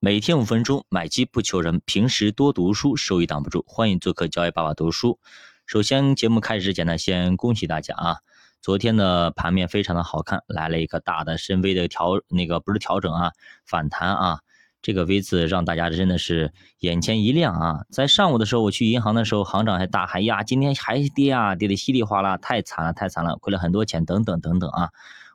每天五分钟，买基不求人，平时多读书，收益挡不住。欢迎做客交易爸爸读书。首先，节目开始之前呢，先恭喜大家啊！昨天的盘面非常的好看，来了一个大的深 V 的调，那个不是调整啊，反弹啊。这个 V 字让大家真的是眼前一亮啊！在上午的时候，我去银行的时候，行长还大喊呀：“今天还跌啊，跌的稀里哗啦，太惨了，太惨了，亏了很多钱，等等等等啊！”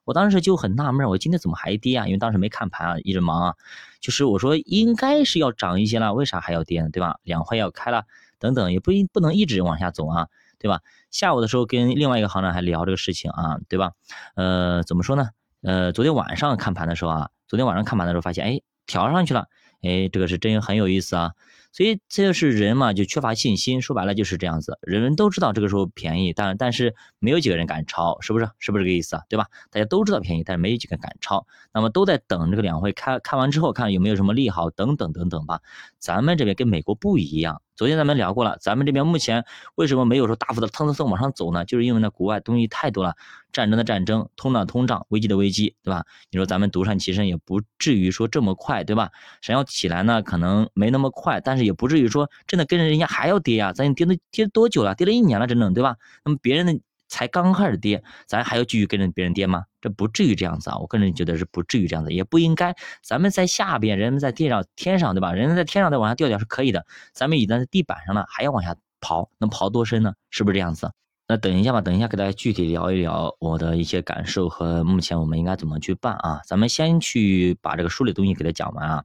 我当时就很纳闷，我今天怎么还跌啊？因为当时没看盘啊，一直忙啊。就是我说应该是要涨一些了，为啥还要跌呢？对吧？两会要开了，等等，也不一不能一直往下走啊，对吧？下午的时候跟另外一个行长还聊这个事情啊，对吧？呃，怎么说呢？呃，昨天晚上看盘的时候啊，昨天晚上看盘的时候发现，哎，调上去了，哎，这个是真很有意思啊。所以这就是人嘛，就缺乏信心。说白了就是这样子，人人都知道这个时候便宜，但但是没有几个人敢抄，是不是？是不是这个意思啊？对吧？大家都知道便宜，但是没有几个敢抄。那么都在等这个两会开开完之后，看有没有什么利好，等等等等吧。咱们这边跟美国不一样。昨天咱们聊过了，咱们这边目前为什么没有说大幅的蹭蹭蹭往上走呢？就是因为呢，国外东西太多了，战争的战争，通胀通胀，危机的危机，对吧？你说咱们独善其身也不至于说这么快，对吧？想要起来呢，可能没那么快，但是也不至于说真的跟着人家还要跌呀。咱跌了跌多久了？跌了一年了，整整，对吧？那么别人的。才刚开始跌，咱还要继续跟着别人跌吗？这不至于这样子啊！我个人觉得是不至于这样子，也不应该。咱们在下边，人们在地上天上，对吧？人们在天上再往下掉掉是可以的，咱们已经在地板上了，还要往下刨，能刨多深呢？是不是这样子？那等一下吧，等一下给大家具体聊一聊我的一些感受和目前我们应该怎么去办啊？咱们先去把这个书里东西给它讲完啊。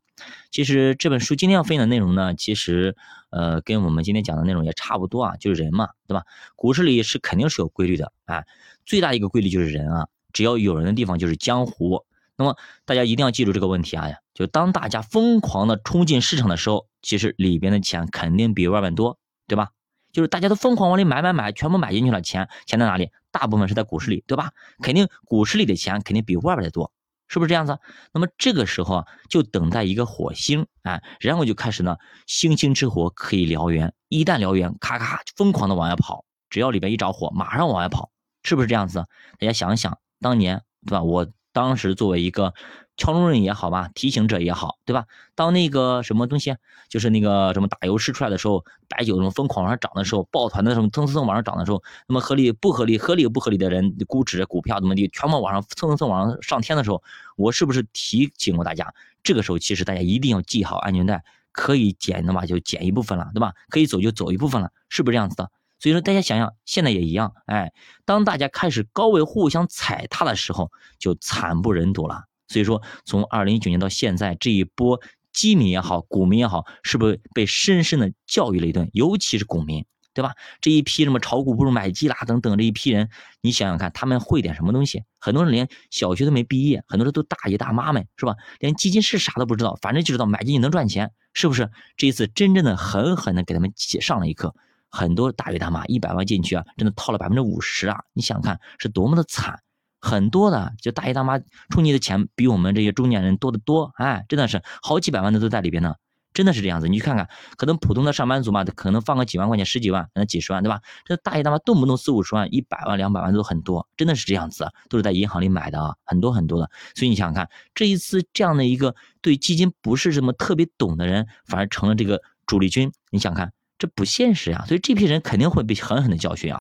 其实这本书今天要分享的内容呢，其实呃跟我们今天讲的内容也差不多啊，就是人嘛，对吧？股市里是肯定是有规律的啊，最大一个规律就是人啊，只要有人的地方就是江湖。那么大家一定要记住这个问题啊，就当大家疯狂的冲进市场的时候，其实里边的钱肯定比外面多，对吧？就是大家都疯狂往里买买买，全部买进去了，钱钱在哪里？大部分是在股市里，对吧？肯定股市里的钱肯定比外边的多，是不是这样子？那么这个时候就等待一个火星，哎，然后就开始呢，星星之火可以燎原，一旦燎原，咔咔疯狂的往外跑，只要里边一着火，马上往外跑，是不是这样子？大家想想，当年对吧？我当时作为一个。敲钟人也好吧，提醒者也好，对吧？当那个什么东西，就是那个什么打油诗出来的时候，白酒什么疯狂往上涨的时候，抱团的什么蹭蹭蹭往上涨的时候，那么合理不合理、合理不合理的人估值、股票怎么地，全部往上蹭蹭蹭往上上天的时候，我是不是提醒过大家？这个时候其实大家一定要系好安全带，可以减的嘛就减一部分了，对吧？可以走就走一部分了，是不是这样子的？所以说大家想想，现在也一样，哎，当大家开始高位互相踩踏的时候，就惨不忍睹了。所以说，从二零一九年到现在，这一波基民也好，股民也好，是不是被深深的教育了一顿？尤其是股民，对吧？这一批什么炒股不如买基啦等等这一批人，你想想看，他们会点什么东西？很多人连小学都没毕业，很多人都大爷大妈们，是吧？连基金是啥都不知道，反正就知道买进去能赚钱，是不是？这一次真正的狠狠的给他们上了一课。很多大爷大妈一百万进去啊，真的套了百分之五十啊！你想看是多么的惨。很多的，就大爷大妈充你的钱比我们这些中年人多得多，哎，真的是好几百万的都在里边呢，真的是这样子。你去看看，可能普通的上班族嘛，可能放个几万块钱、十几万，那几十万，对吧？这大爷大妈动不动四五十万、一百万、两百万都很多，真的是这样子，都是在银行里买的啊，很多很多的。所以你想想看，这一次这样的一个对基金不是什么特别懂的人，反而成了这个主力军，你想看，这不现实呀。所以这批人肯定会被狠狠的教训啊。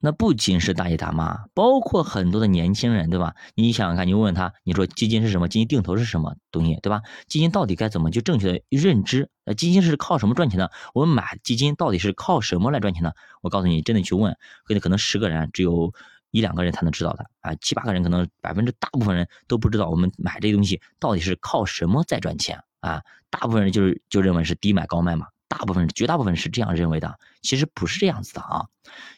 那不仅是大爷大妈，包括很多的年轻人，对吧？你想想看，你问问他，你说基金是什么？基金定投是什么东西，对吧？基金到底该怎么去正确的认知？那，基金是靠什么赚钱的？我们买基金到底是靠什么来赚钱的？我告诉你，真的去问，可能可能十个人只有一两个人才能知道的啊，七八个人可能百分之大部分人都不知道我们买这东西到底是靠什么在赚钱啊？大部分人就是就认为是低买高卖嘛。大部分绝大部分是这样认为的，其实不是这样子的啊。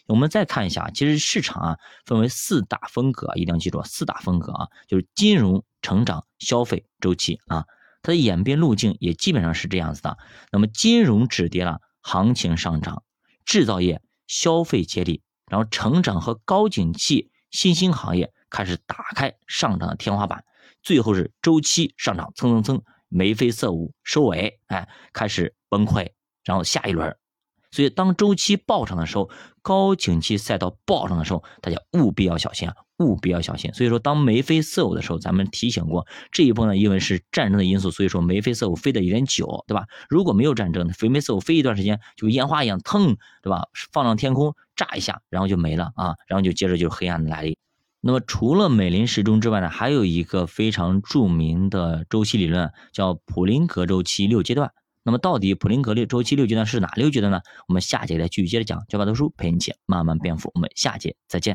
我们再看一下，其实市场啊分为四大风格，一定要记住四大风格啊，就是金融、成长、消费、周期啊。它的演变路径也基本上是这样子的。那么金融止跌了，行情上涨；制造业、消费接力，然后成长和高景气新兴行业开始打开上涨的天花板，最后是周期上涨蹭蹭蹭眉飞色舞收尾，哎，开始崩溃。然后下一轮，所以当周期暴涨的时候，高景气赛道暴涨的时候，大家务必要小心啊，务必要小心。所以说，当眉飞色舞的时候，咱们提醒过这一波呢，因为是战争的因素，所以说眉飞色舞飞的有点久，对吧？如果没有战争，飞眉色舞飞一段时间，就烟花一样腾，对吧？放上天空炸一下，然后就没了啊，然后就接着就是黑暗的来临。那么除了美林时钟之外呢，还有一个非常著名的周期理论，叫普林格周期六阶段。那么到底普林格六周期六阶段是哪六阶段呢？我们下节再继续接着讲。教法读书陪你一起慢慢变富，我们下节再见。